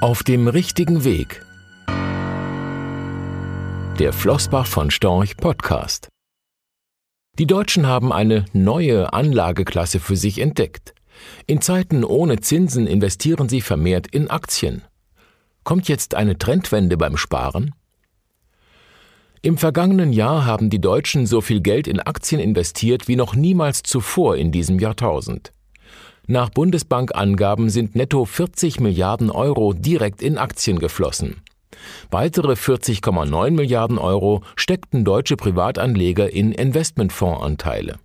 Auf dem richtigen Weg. Der Flossbach von Storch Podcast. Die Deutschen haben eine neue Anlageklasse für sich entdeckt. In Zeiten ohne Zinsen investieren sie vermehrt in Aktien. Kommt jetzt eine Trendwende beim Sparen? Im vergangenen Jahr haben die Deutschen so viel Geld in Aktien investiert wie noch niemals zuvor in diesem Jahrtausend. Nach Bundesbank-Angaben sind netto 40 Milliarden Euro direkt in Aktien geflossen. Weitere 40,9 Milliarden Euro steckten deutsche Privatanleger in Investmentfondsanteile.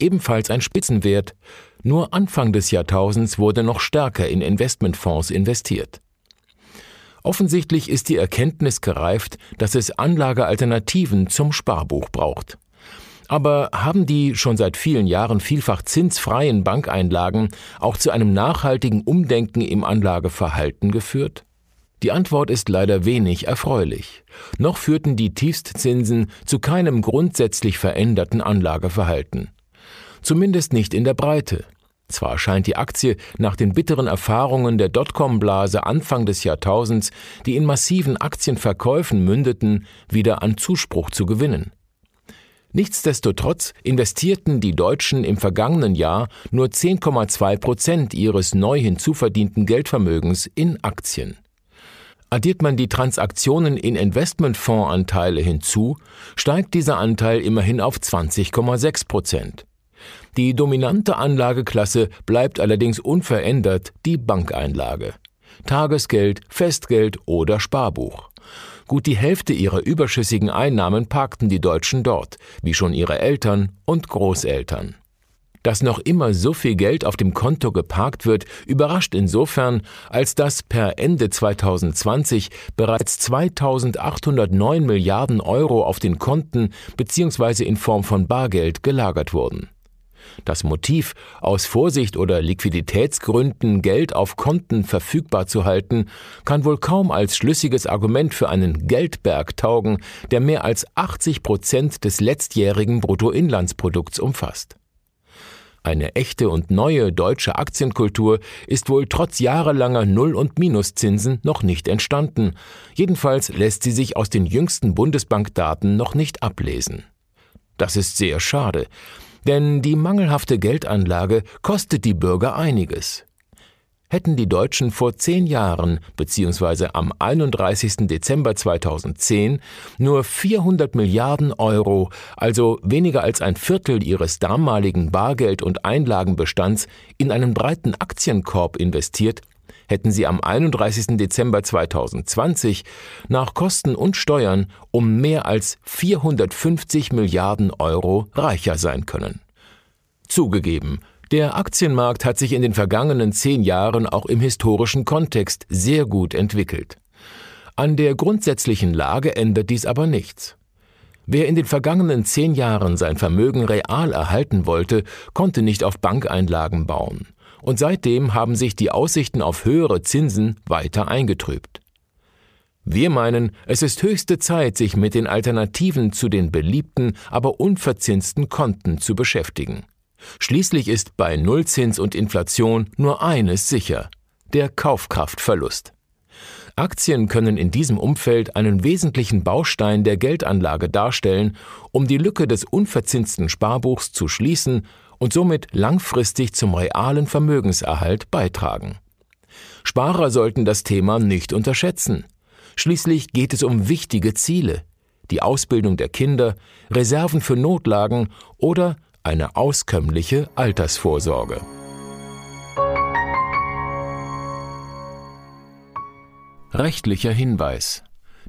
Ebenfalls ein Spitzenwert. Nur Anfang des Jahrtausends wurde noch stärker in Investmentfonds investiert. Offensichtlich ist die Erkenntnis gereift, dass es Anlagealternativen zum Sparbuch braucht. Aber haben die schon seit vielen Jahren vielfach zinsfreien Bankeinlagen auch zu einem nachhaltigen Umdenken im Anlageverhalten geführt? Die Antwort ist leider wenig erfreulich. Noch führten die Tiefstzinsen zu keinem grundsätzlich veränderten Anlageverhalten. Zumindest nicht in der Breite. Zwar scheint die Aktie nach den bitteren Erfahrungen der Dotcom-Blase Anfang des Jahrtausends, die in massiven Aktienverkäufen mündeten, wieder an Zuspruch zu gewinnen. Nichtsdestotrotz investierten die Deutschen im vergangenen Jahr nur 10,2 Prozent ihres neu hinzuverdienten Geldvermögens in Aktien. Addiert man die Transaktionen in Investmentfondsanteile hinzu, steigt dieser Anteil immerhin auf 20,6 Prozent. Die dominante Anlageklasse bleibt allerdings unverändert die Bankeinlage. Tagesgeld, Festgeld oder Sparbuch. Gut die Hälfte ihrer überschüssigen Einnahmen parkten die Deutschen dort, wie schon ihre Eltern und Großeltern. Dass noch immer so viel Geld auf dem Konto geparkt wird, überrascht insofern, als dass per Ende 2020 bereits 2809 Milliarden Euro auf den Konten bzw. in Form von Bargeld gelagert wurden. Das Motiv, aus Vorsicht oder Liquiditätsgründen Geld auf Konten verfügbar zu halten, kann wohl kaum als schlüssiges Argument für einen Geldberg taugen, der mehr als 80 Prozent des letztjährigen Bruttoinlandsprodukts umfasst. Eine echte und neue deutsche Aktienkultur ist wohl trotz jahrelanger Null- und Minuszinsen noch nicht entstanden. Jedenfalls lässt sie sich aus den jüngsten Bundesbankdaten noch nicht ablesen. Das ist sehr schade, denn die mangelhafte Geldanlage kostet die Bürger einiges. Hätten die Deutschen vor zehn Jahren bzw. am 31. Dezember 2010 nur 400 Milliarden Euro, also weniger als ein Viertel ihres damaligen Bargeld- und Einlagenbestands, in einen breiten Aktienkorb investiert, hätten sie am 31. Dezember 2020 nach Kosten und Steuern um mehr als 450 Milliarden Euro reicher sein können. Zugegeben, der Aktienmarkt hat sich in den vergangenen zehn Jahren auch im historischen Kontext sehr gut entwickelt. An der grundsätzlichen Lage ändert dies aber nichts. Wer in den vergangenen zehn Jahren sein Vermögen real erhalten wollte, konnte nicht auf Bankeinlagen bauen und seitdem haben sich die Aussichten auf höhere Zinsen weiter eingetrübt. Wir meinen, es ist höchste Zeit, sich mit den Alternativen zu den beliebten, aber unverzinsten Konten zu beschäftigen. Schließlich ist bei Nullzins und Inflation nur eines sicher, der Kaufkraftverlust. Aktien können in diesem Umfeld einen wesentlichen Baustein der Geldanlage darstellen, um die Lücke des unverzinsten Sparbuchs zu schließen und somit langfristig zum realen Vermögenserhalt beitragen. Sparer sollten das Thema nicht unterschätzen. Schließlich geht es um wichtige Ziele, die Ausbildung der Kinder, Reserven für Notlagen oder eine auskömmliche Altersvorsorge. Rechtlicher Hinweis